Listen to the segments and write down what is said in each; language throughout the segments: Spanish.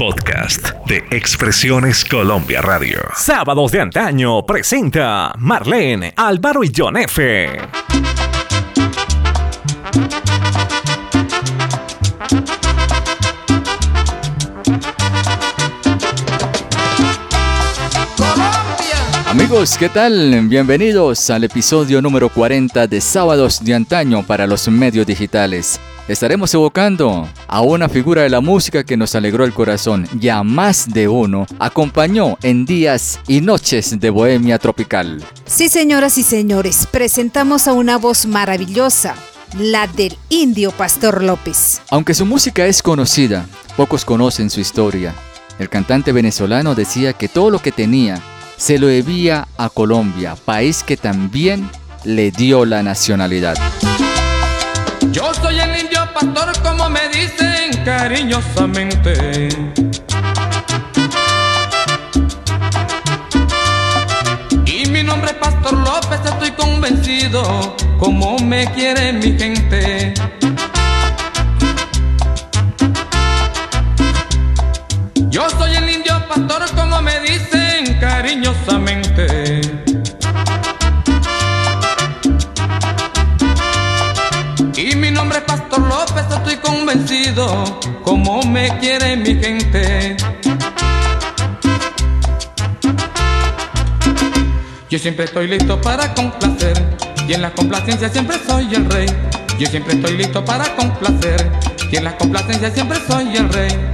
Podcast de Expresiones Colombia Radio. Sábados de antaño presenta Marlene, Álvaro y John F. Amigos, ¿qué tal? Bienvenidos al episodio número 40 de Sábados de Antaño para los medios digitales. Estaremos evocando a una figura de la música que nos alegró el corazón y a más de uno acompañó en días y noches de bohemia tropical. Sí, señoras y señores, presentamos a una voz maravillosa, la del indio Pastor López. Aunque su música es conocida, pocos conocen su historia. El cantante venezolano decía que todo lo que tenía se lo debía a Colombia, país que también le dio la nacionalidad. Yo soy el indio pastor como me dicen cariñosamente. Y mi nombre es Pastor López, estoy convencido como me quiere mi gente. Yo soy el indio pastor como me dicen cariñosamente. Convencido como me quiere mi gente. Yo siempre estoy listo para complacer y en la complacencia siempre soy el rey. Yo siempre estoy listo para complacer y en la complacencia siempre soy el rey.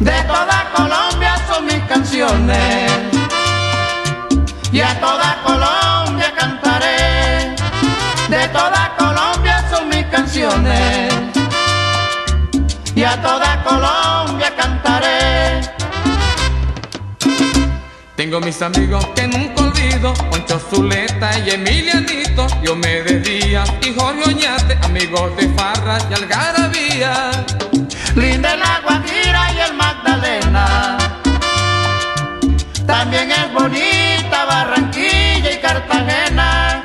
De toda Colombia son mis canciones y a toda Colombia cantaré. De toda Colombia son mis canciones a toda Colombia cantaré. Tengo mis amigos que nunca olvido, Poncho Zuleta y Emilianito, Diomedes Díaz y Jorge Oñate, amigos de Farra y Algarabía. Linda la Guajira y el Magdalena. También es bonita Barranquilla y Cartagena.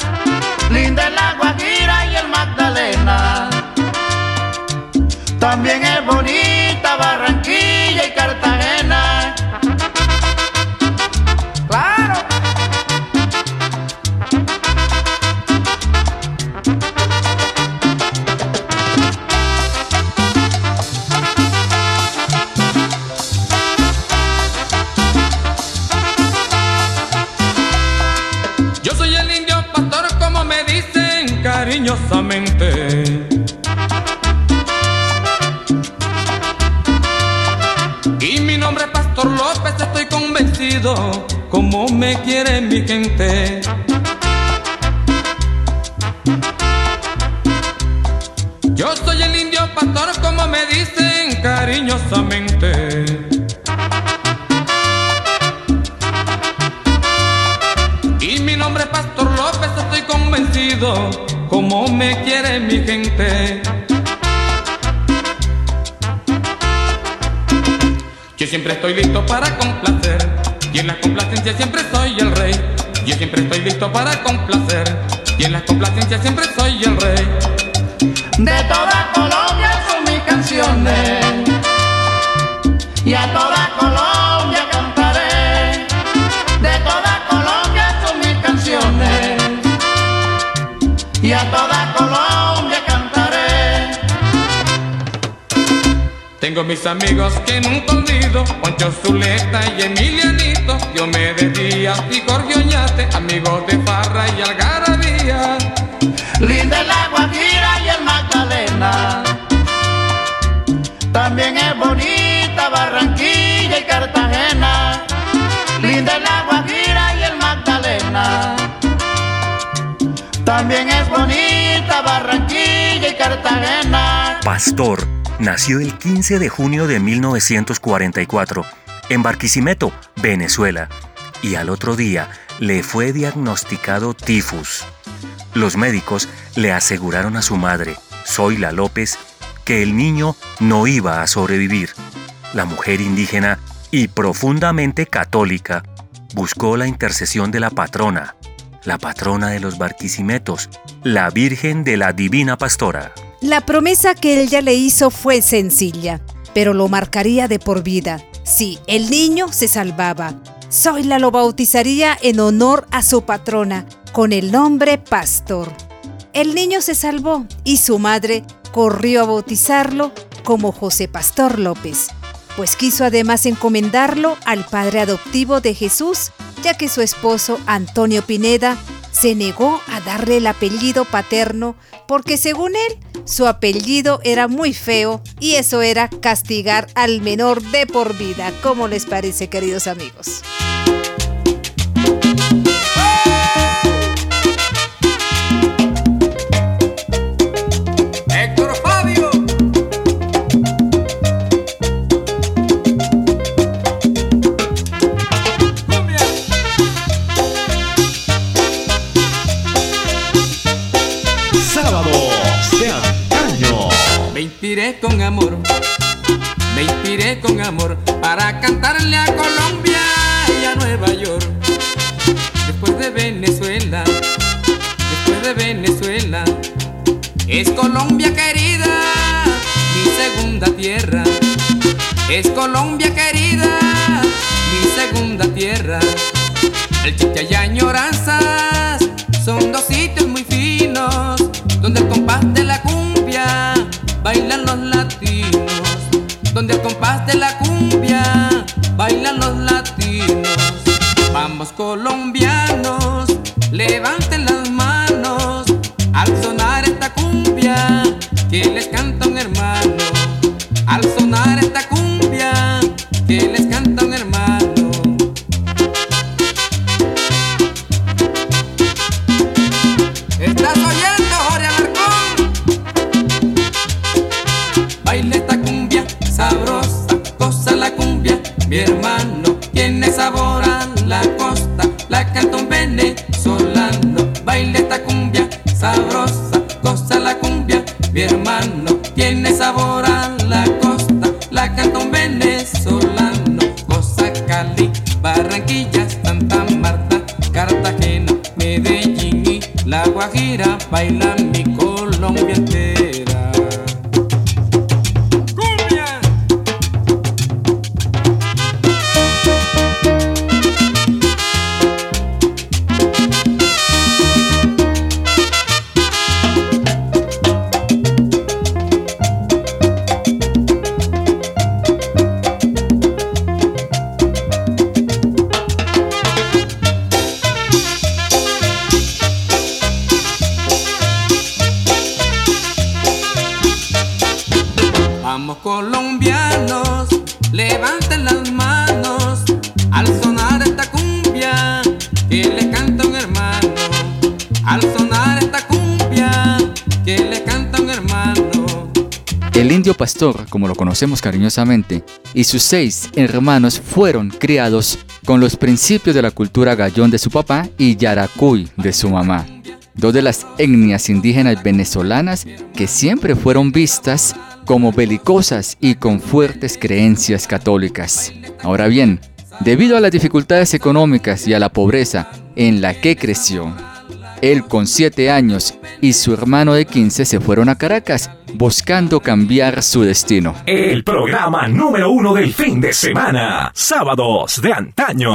Linda la Guajira y el Magdalena. También es bonita Barranquilla mi gente. Yo soy el indio pastor como me dicen cariñosamente. Y mi nombre es Pastor López, estoy convencido como me quiere mi gente. Yo siempre estoy listo para complacer y en la complacencia siempre siempre estoy listo para complacer y en la complacencia siempre soy el rey. De toda Colombia son mis canciones y a toda Colombia cantaré. De toda Colombia son mis canciones y a toda Colombia cantaré. Tengo mis amigos que nunca olvido, Poncho Zuleta y Emilianito, Diomedes Díaz y Jorge Oñate, amigos de Farra y Algarabía. Linda la Guajira y el Magdalena. También es bonita Barranquilla y Cartagena. Linda la Guajira y el Magdalena. También es bonita Barranquilla y Cartagena. Pastor nació el 15 de junio de 1944 en Barquisimeto, Venezuela, y al otro día le fue diagnosticado tifus. Los médicos le aseguraron a su madre, Zoila López, que el niño no iba a sobrevivir. La mujer indígena y profundamente católica buscó la intercesión de la patrona, la patrona de los Barquisimetos, la Virgen de la Divina Pastora. La promesa que ella le hizo fue sencilla. Pero lo marcaría de por vida. Sí, el niño se salvaba. Zoila lo bautizaría en honor a su patrona, con el nombre Pastor. El niño se salvó y su madre corrió a bautizarlo como José Pastor López, pues quiso además encomendarlo al padre adoptivo de Jesús, ya que su esposo Antonio Pineda se negó a darle el apellido paterno porque según él su apellido era muy feo y eso era castigar al menor de por vida. ¿Cómo les parece, queridos amigos? Con amor, me inspiré con amor para cantarle a Colombia y a Nueva York. Después de Venezuela, después de Venezuela, es Colombia querida, mi segunda tierra. Es Colombia querida, mi segunda tierra. El chicha y añoranzas pastor, como lo conocemos cariñosamente, y sus seis hermanos fueron criados con los principios de la cultura gallón de su papá y yaracuy de su mamá, dos de las etnias indígenas venezolanas que siempre fueron vistas como belicosas y con fuertes creencias católicas. Ahora bien, debido a las dificultades económicas y a la pobreza en la que creció, él con 7 años y su hermano de 15 se fueron a Caracas buscando cambiar su destino. El programa número uno del fin de semana. Sábados de antaño.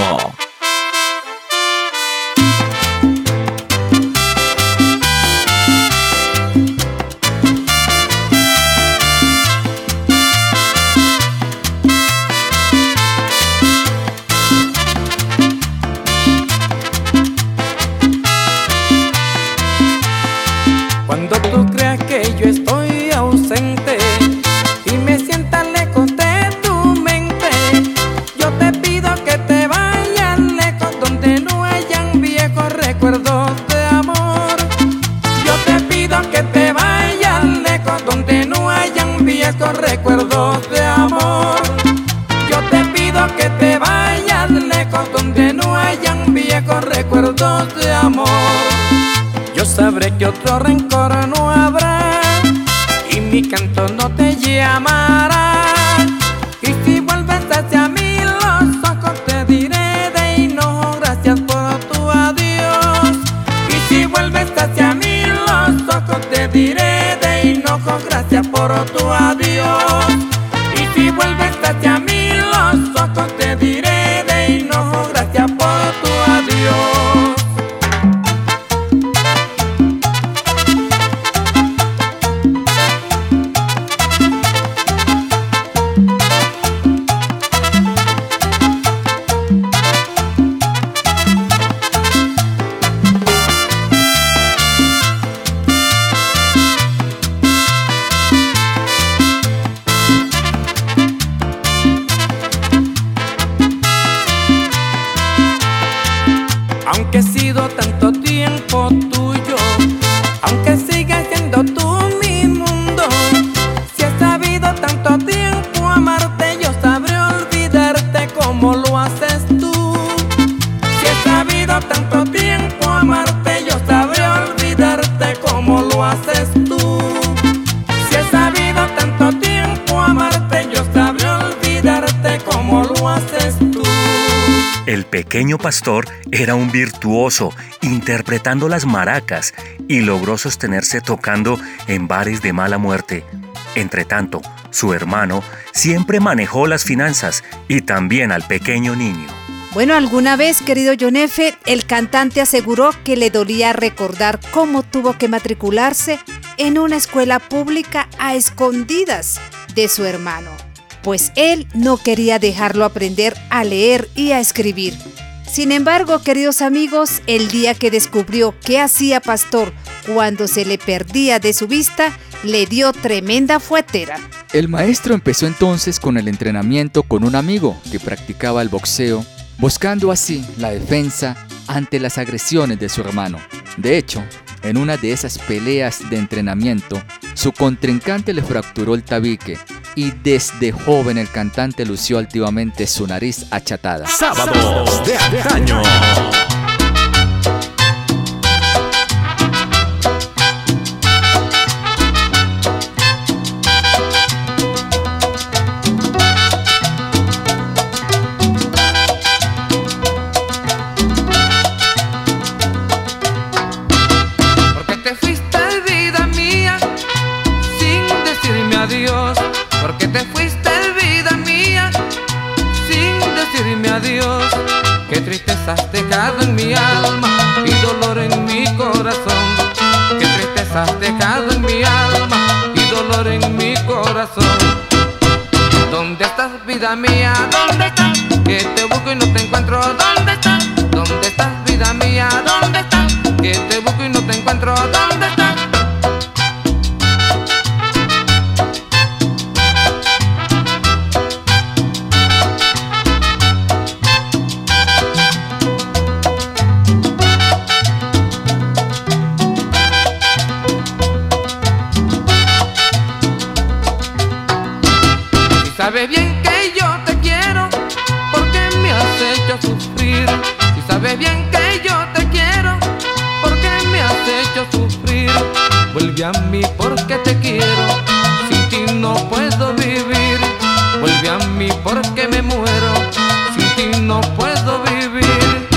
Viejos recuerdos de amor. Yo te pido que te vayas lejos donde no hayan viejos recuerdos de amor. Yo sabré que otro rencor no habrá y mi canto no te llamará. Y si vuelves hacia mí los ojos te diré de enojo gracias por tu adiós. Y si vuelves hacia mí los ojos te diré enojo gracias por tu adiós. El pequeño pastor era un virtuoso interpretando las maracas y logró sostenerse tocando en bares de mala muerte. Entretanto, su hermano siempre manejó las finanzas y también al pequeño niño. Bueno, alguna vez, querido John el cantante aseguró que le dolía recordar cómo tuvo que matricularse en una escuela pública a escondidas de su hermano pues él no quería dejarlo aprender a leer y a escribir. Sin embargo, queridos amigos, el día que descubrió qué hacía Pastor cuando se le perdía de su vista, le dio tremenda fuetera. El maestro empezó entonces con el entrenamiento con un amigo que practicaba el boxeo, buscando así la defensa ante las agresiones de su hermano. De hecho, en una de esas peleas de entrenamiento, su contrincante le fracturó el tabique y desde joven el cantante lució altivamente su nariz achatada. Sábados de. Mí porque me muero, sin ti no puedo vivir.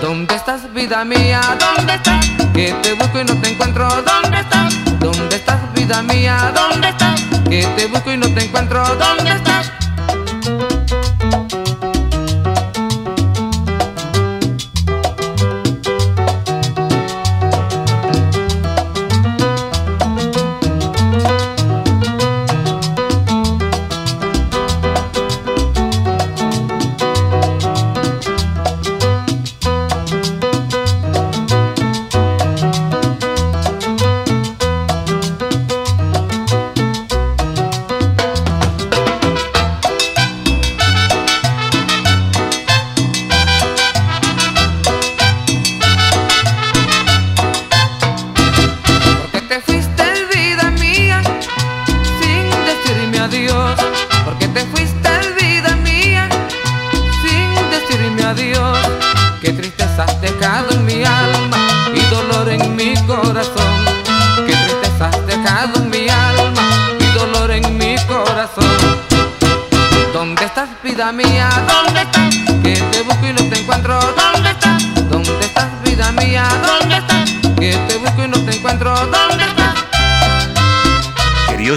¿Dónde estás, vida mía? ¿Dónde estás? Que te busco y no te encuentro. ¿Dónde estás? ¿Dónde estás, vida mía? ¿Dónde estás? Que te busco y no te encuentro. ¿Dónde estás?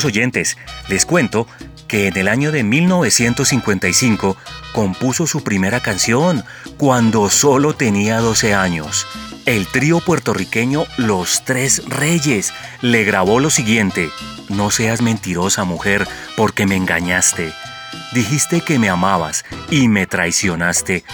Oyentes, les cuento que en el año de 1955 compuso su primera canción cuando solo tenía 12 años. El trío puertorriqueño Los Tres Reyes le grabó lo siguiente. No seas mentirosa mujer porque me engañaste. Dijiste que me amabas y me traicionaste.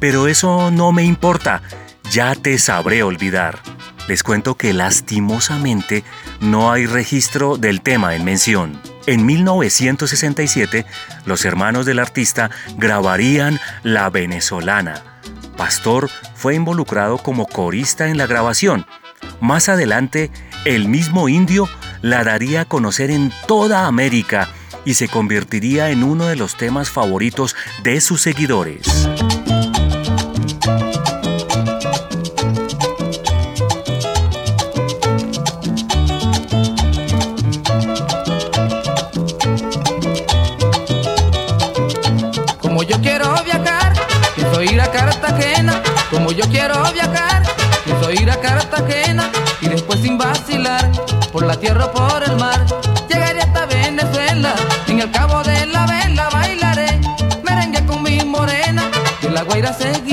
Pero eso no me importa, ya te sabré olvidar. Les cuento que lastimosamente no hay registro del tema en mención. En 1967, los hermanos del artista grabarían La Venezolana, Pastor fue involucrado como corista en la grabación. Más adelante, el mismo indio la daría a conocer en toda América y se convertiría en uno de los temas favoritos de sus seguidores. Como yo quiero viajar, pienso ir a Cartagena. Y después sin vacilar, por la tierra o por el mar, llegaré hasta Venezuela. En el cabo de la vela bailaré, merengue con mi morena. Y en la guaira seguiré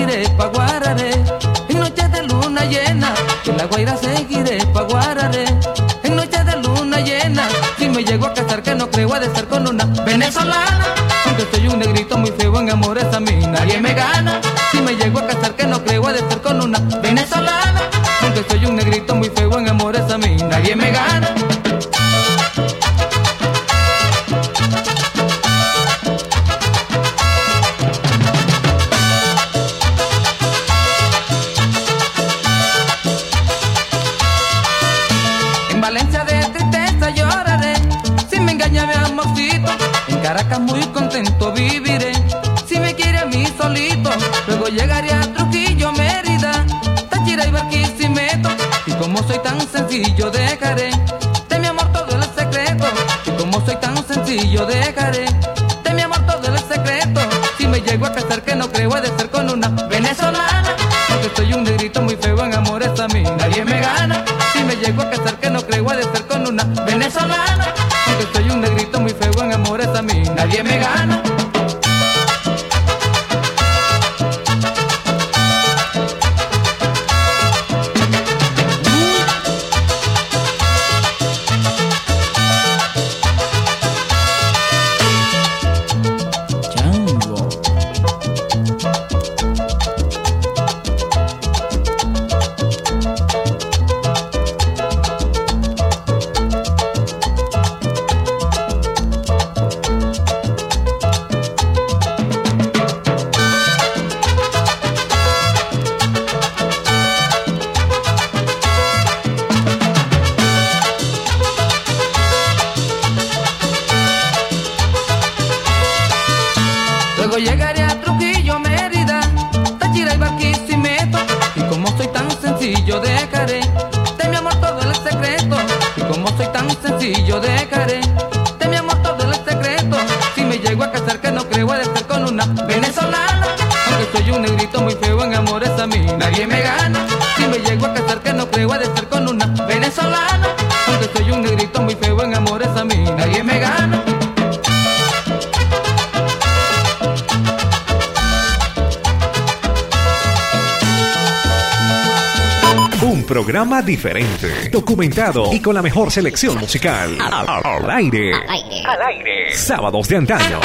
diferente, documentado y con la mejor selección musical. Al aire. Al aire. Sábados de antaño.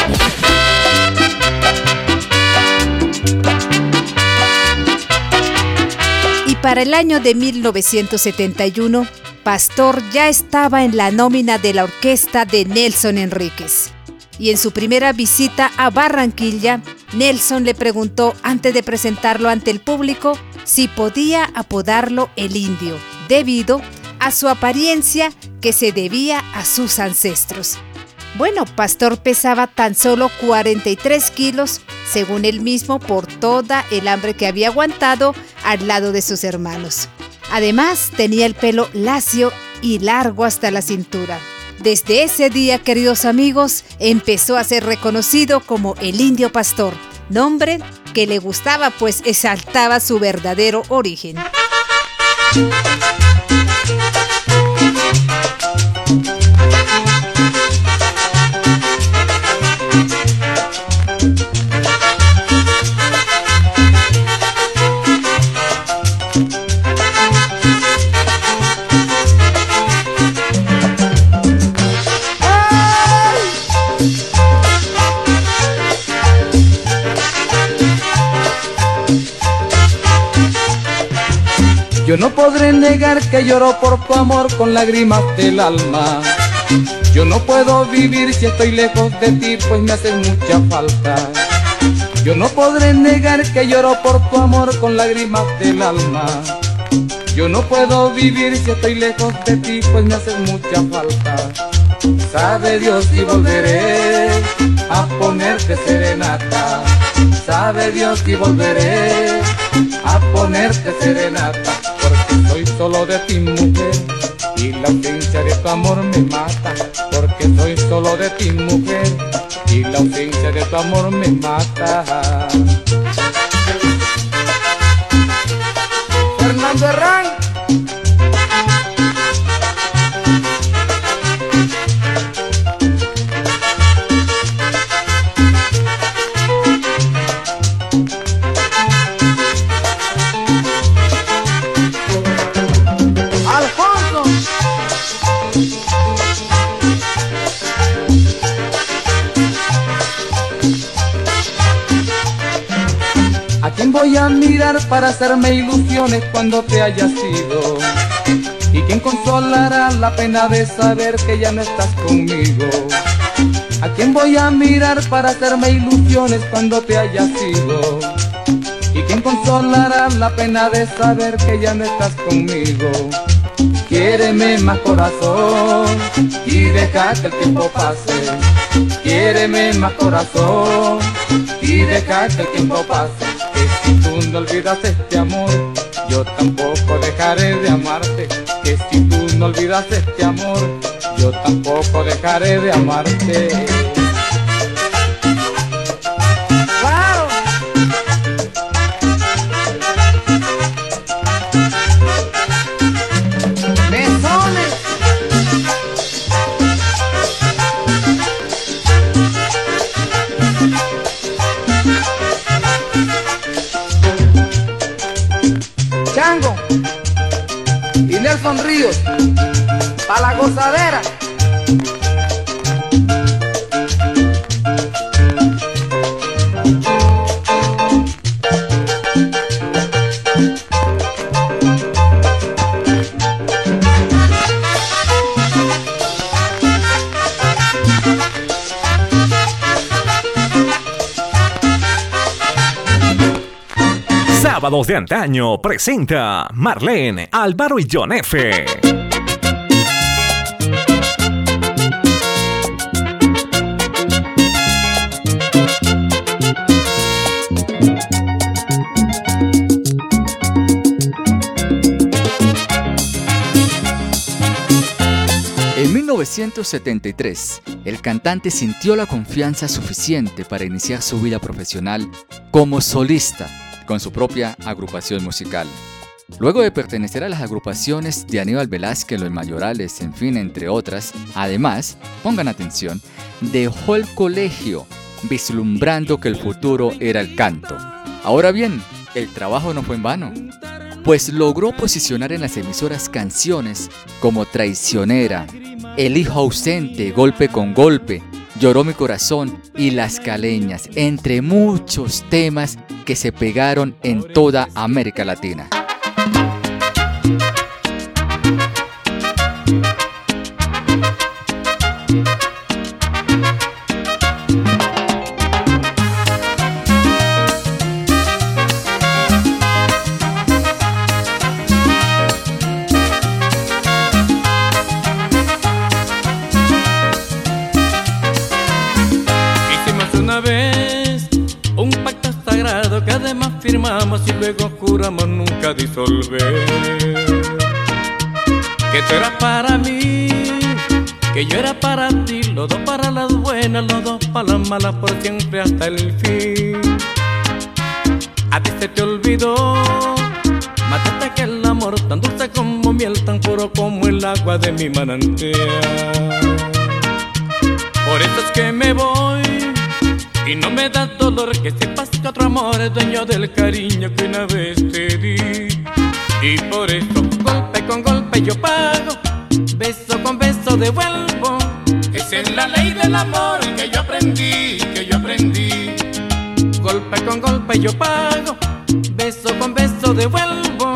Y para el año de 1971, Pastor ya estaba en la nómina de la orquesta de Nelson Enríquez. Y en su primera visita a Barranquilla, Nelson le preguntó antes de presentarlo ante el público si podía apodarlo el indio, debido a su apariencia que se debía a sus ancestros. Bueno, Pastor pesaba tan solo 43 kilos, según él mismo, por toda el hambre que había aguantado al lado de sus hermanos. Además, tenía el pelo lacio y largo hasta la cintura. Desde ese día, queridos amigos, empezó a ser reconocido como el Indio Pastor, nombre que le gustaba pues exaltaba su verdadero origen. Yo no podré negar que lloro por tu amor con lágrimas del alma. Yo no puedo vivir si estoy lejos de ti, pues me hace mucha falta. Yo no podré negar que lloro por tu amor con lágrimas del alma. Yo no puedo vivir si estoy lejos de ti, pues me haces mucha falta. Sabe Dios y volveré a ponerte serenata. Sabe Dios y volveré a ponerte serenata. Solo de ti, mujer, y la ausencia de tu amor me mata. Porque soy solo de ti, mujer y la ausencia de tu amor me mata. Fernando Herrán. A mirar para hacerme ilusiones cuando te hayas ido? ¿Y quién consolará la pena de saber que ya no estás conmigo? ¿A quién voy a mirar para hacerme ilusiones cuando te hayas ido? ¿Y quién consolará la pena de saber que ya no estás conmigo? Quiéreme más corazón y deja que el tiempo pase. Quiéreme más corazón y deja que el tiempo pase. Si tú no olvidas este amor, yo tampoco dejaré de amarte. Que si tú no olvidas este amor, yo tampoco dejaré de amarte. De antaño presenta Marlene, Álvaro y John F. En 1973, el cantante sintió la confianza suficiente para iniciar su vida profesional como solista con su propia agrupación musical. Luego de pertenecer a las agrupaciones de Aníbal Velázquez, Los Mayorales, en fin, entre otras, además, pongan atención, dejó el colegio vislumbrando que el futuro era el canto. Ahora bien, el trabajo no fue en vano, pues logró posicionar en las emisoras canciones como Traicionera, El hijo ausente, Golpe con Golpe, Lloró mi corazón y Las Caleñas, entre muchos temas que se pegaron en toda América Latina. Y luego juramos nunca disolver. Que tú eras para mí, que yo era para ti, los dos para las buenas, los dos para las malas, por siempre hasta el fin. A ti se te olvidó, mataste aquel amor tan dulce como miel, tan puro como el agua de mi manantial. Por eso es que me voy y no me da dolor que sepas que otro amor es dueño del cariño que una vez te di. Y por eso, golpe con golpe yo pago, beso con beso devuelvo. Esa es la ley del amor que yo aprendí, que yo aprendí. Golpe con golpe yo pago, beso con beso devuelvo.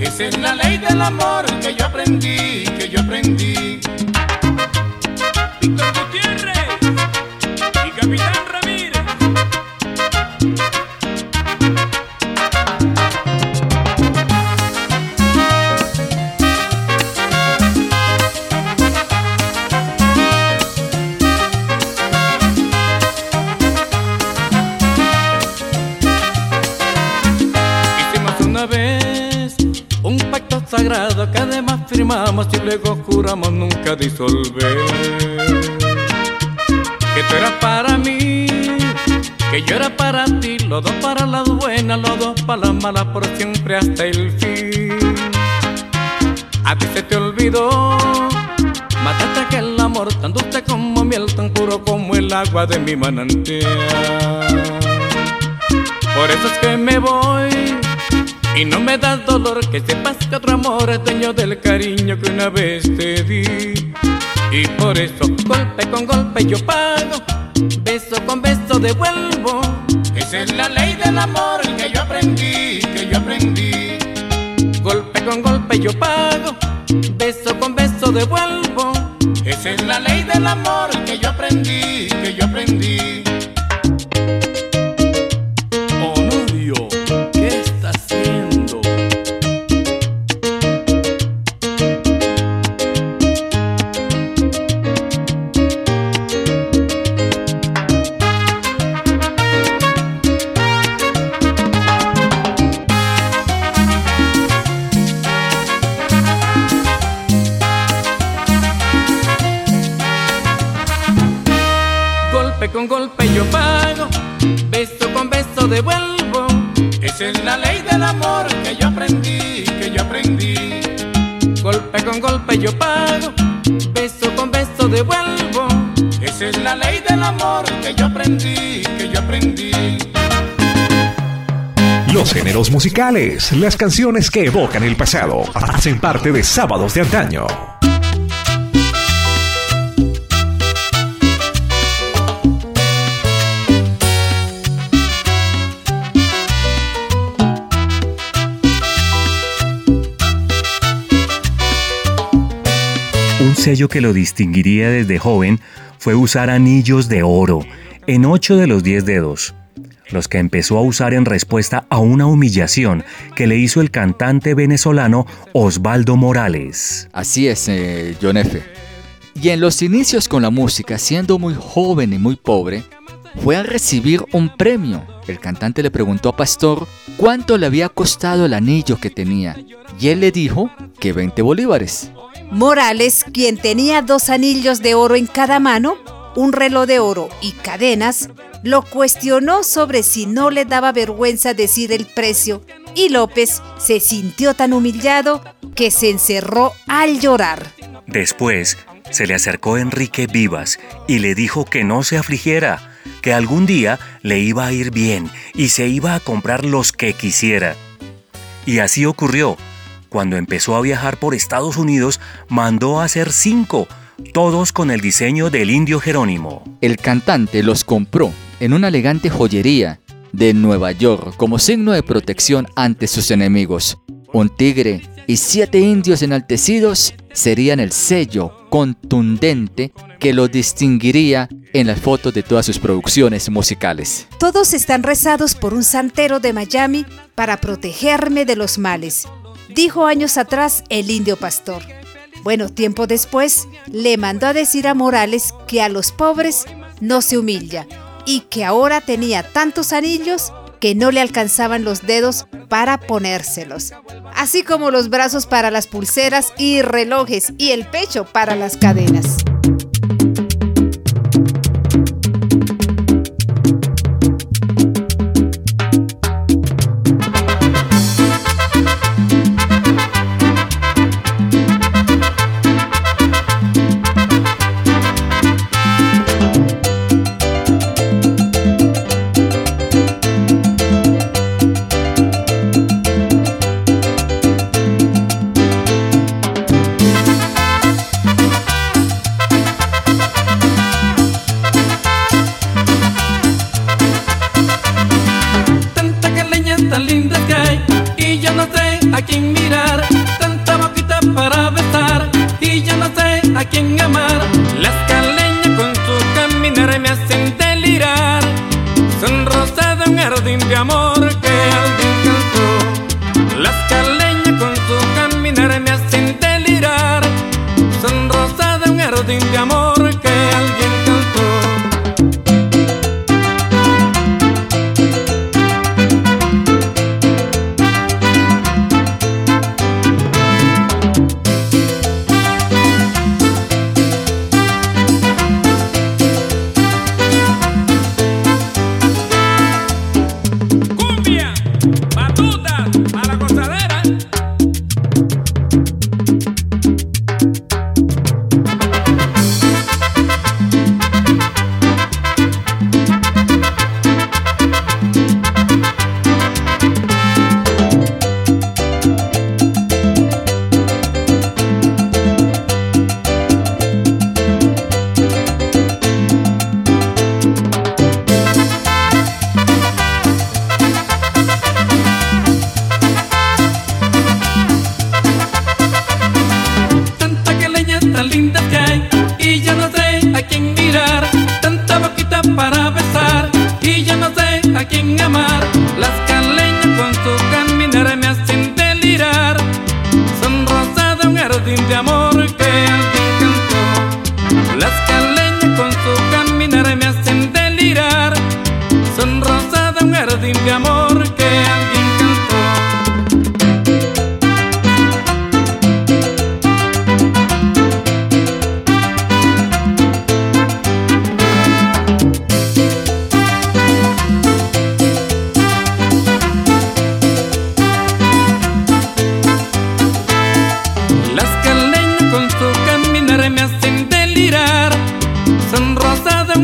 Esa es la ley del amor que yo aprendí, que yo aprendí. Víctor Gutiérrez y Capitán y luego juramos nunca disolver. Que tú eras para mí, que yo era para ti, los dos para las buenas, los dos para las malas, por siempre hasta el fin. A ti se te olvidó, mataste aquel amor tan dulce como miel, tan puro como el agua de mi manantial. Por eso es que me voy y no me da dolor que sepas que otro amor es dueño del cariño que una vez te di. Y por eso golpe con golpe yo pago, beso con beso devuelvo. Esa es la ley del amor que yo aprendí, que yo aprendí. Golpe con golpe yo pago, beso con beso devuelvo. Esa es la ley del amor que yo aprendí, que yo aprendí. Yo pago, beso con beso devuelvo. Esa es la ley del amor que yo aprendí, que yo aprendí. Los géneros musicales, las canciones que evocan el pasado, hacen parte de Sábados de Antaño. Sello que lo distinguiría desde joven fue usar anillos de oro en ocho de los diez dedos, los que empezó a usar en respuesta a una humillación que le hizo el cantante venezolano Osvaldo Morales. Así es, eh, John F. Y en los inicios con la música, siendo muy joven y muy pobre, fue a recibir un premio. El cantante le preguntó a Pastor cuánto le había costado el anillo que tenía, y él le dijo que 20 bolívares. Morales, quien tenía dos anillos de oro en cada mano, un reloj de oro y cadenas, lo cuestionó sobre si no le daba vergüenza decir el precio y López se sintió tan humillado que se encerró al llorar. Después se le acercó Enrique Vivas y le dijo que no se afligiera, que algún día le iba a ir bien y se iba a comprar los que quisiera. Y así ocurrió cuando empezó a viajar por Estados Unidos, mandó a hacer cinco, todos con el diseño del indio Jerónimo. El cantante los compró en una elegante joyería de Nueva York como signo de protección ante sus enemigos. Un tigre y siete indios enaltecidos serían el sello contundente que lo distinguiría en las fotos de todas sus producciones musicales. Todos están rezados por un santero de Miami para protegerme de los males dijo años atrás el indio pastor. Bueno, tiempo después le mandó a decir a Morales que a los pobres no se humilla y que ahora tenía tantos anillos que no le alcanzaban los dedos para ponérselos, así como los brazos para las pulseras y relojes y el pecho para las cadenas.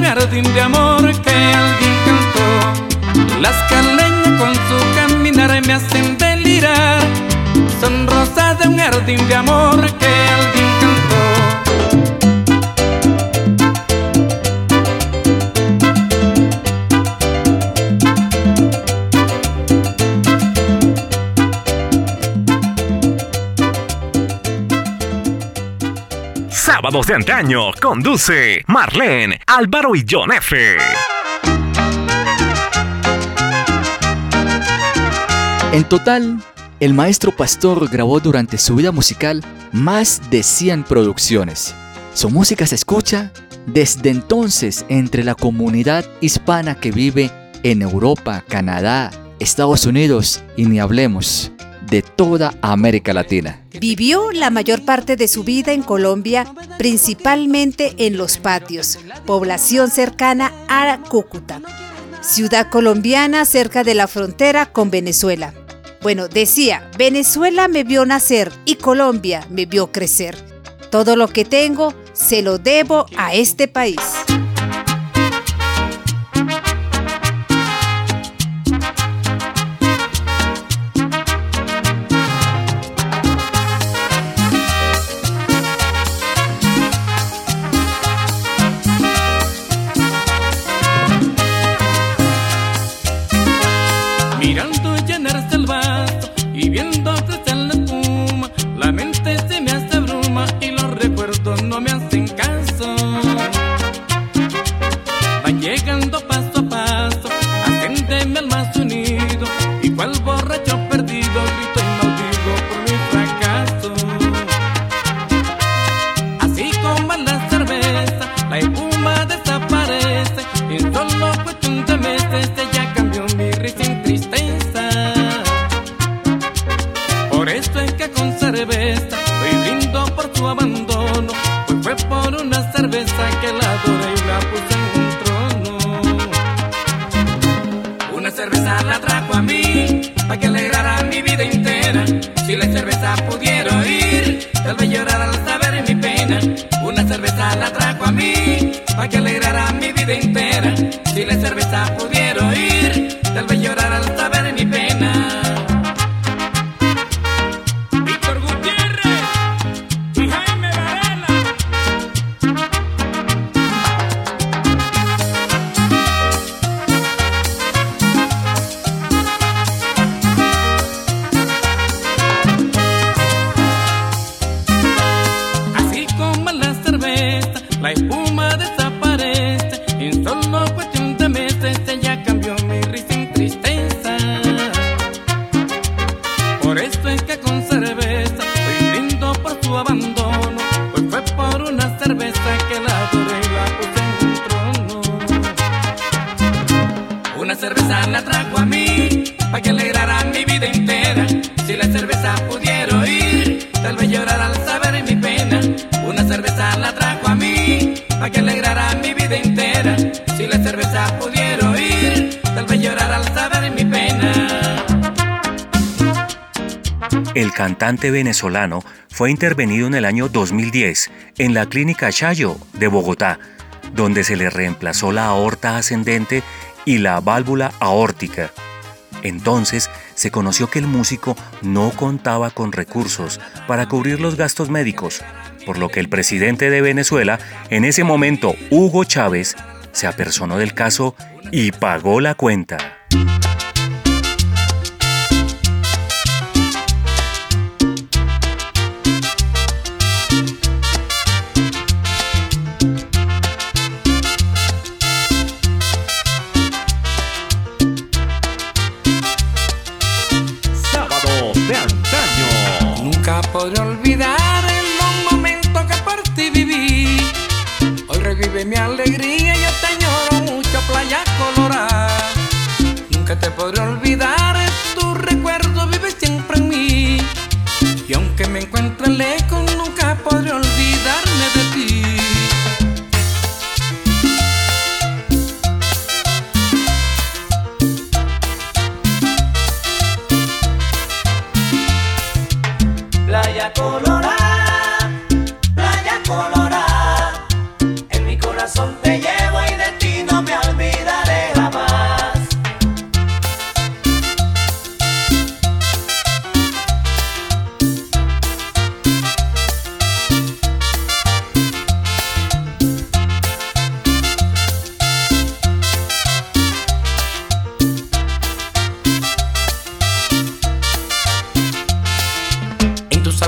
De amor que alguien cantó. Las caleñas con su caminar me hacen delirar. Son rosas de un jardín de amor que Sábados de antaño conduce Marlene, Álvaro y John F. En total, el maestro Pastor grabó durante su vida musical más de 100 producciones. Su música se escucha desde entonces entre la comunidad hispana que vive en Europa, Canadá, Estados Unidos y ni hablemos de toda América Latina. Vivió la mayor parte de su vida en Colombia, principalmente en Los Patios, población cercana a Cúcuta, ciudad colombiana cerca de la frontera con Venezuela. Bueno, decía, Venezuela me vio nacer y Colombia me vio crecer. Todo lo que tengo se lo debo a este país. Venezolano fue intervenido en el año 2010 en la clínica Chayo de Bogotá, donde se le reemplazó la aorta ascendente y la válvula aórtica. Entonces se conoció que el músico no contaba con recursos para cubrir los gastos médicos, por lo que el presidente de Venezuela, en ese momento Hugo Chávez, se apersonó del caso y pagó la cuenta.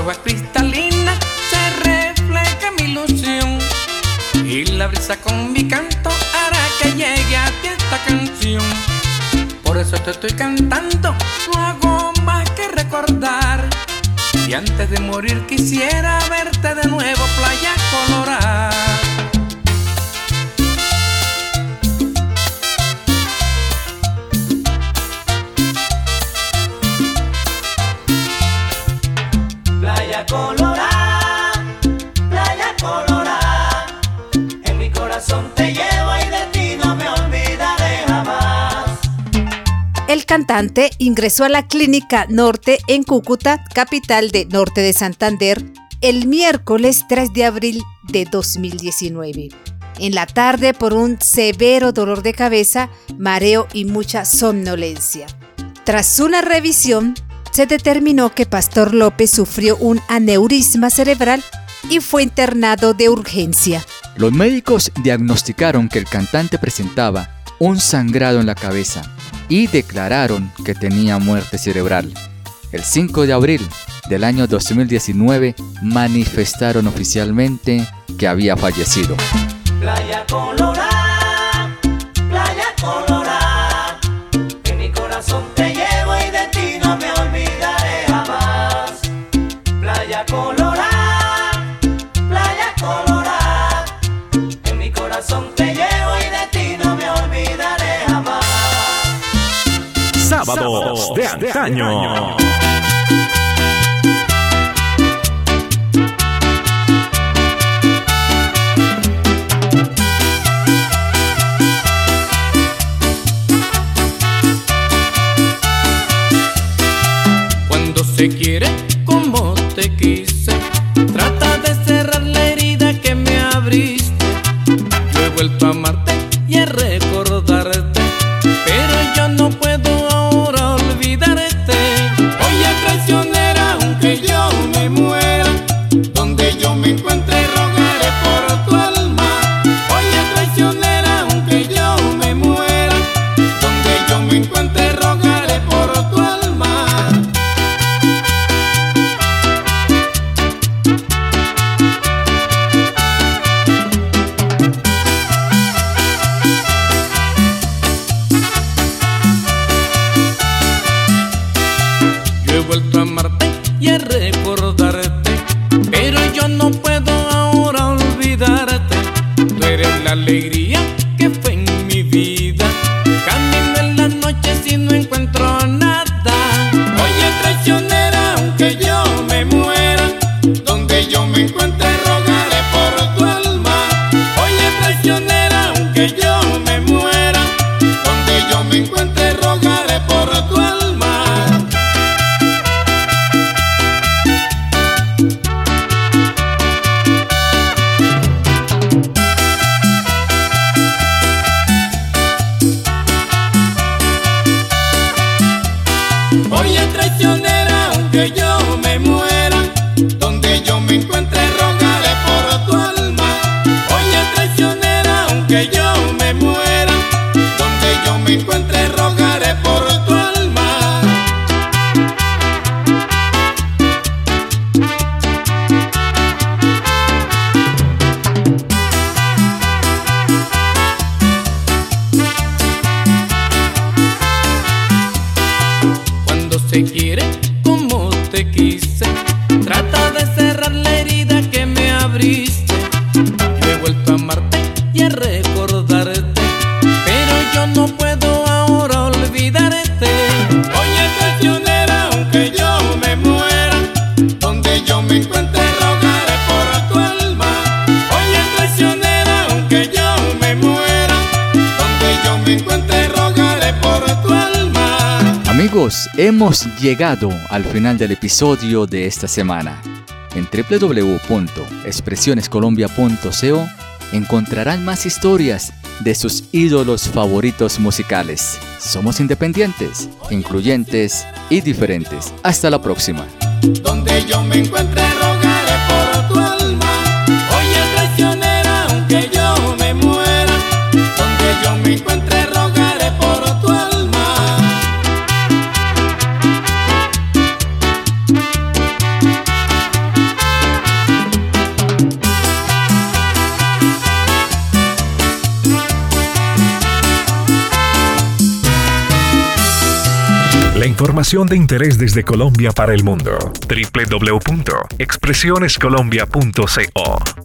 Aguas cristalinas se refleja mi ilusión y la brisa con mi canto hará que llegue a ti esta canción. Por eso te estoy cantando, no hago más que recordar. Y antes de morir quisiera verte de nuevo, playa colorada. Cantante ingresó a la Clínica Norte en Cúcuta, capital de Norte de Santander, el miércoles 3 de abril de 2019. En la tarde por un severo dolor de cabeza, mareo y mucha somnolencia. Tras una revisión, se determinó que Pastor López sufrió un aneurisma cerebral y fue internado de urgencia. Los médicos diagnosticaron que el cantante presentaba un sangrado en la cabeza y declararon que tenía muerte cerebral. El 5 de abril del año 2019 manifestaron oficialmente que había fallecido. Sábados de antaño. Yo Como te quise, Hemos llegado al final del episodio de esta semana. En www.expresionescolombia.co encontrarán más historias de sus ídolos favoritos musicales. Somos independientes, incluyentes y diferentes. Hasta la próxima. Información de interés desde Colombia para el mundo. www.expresionescolombia.co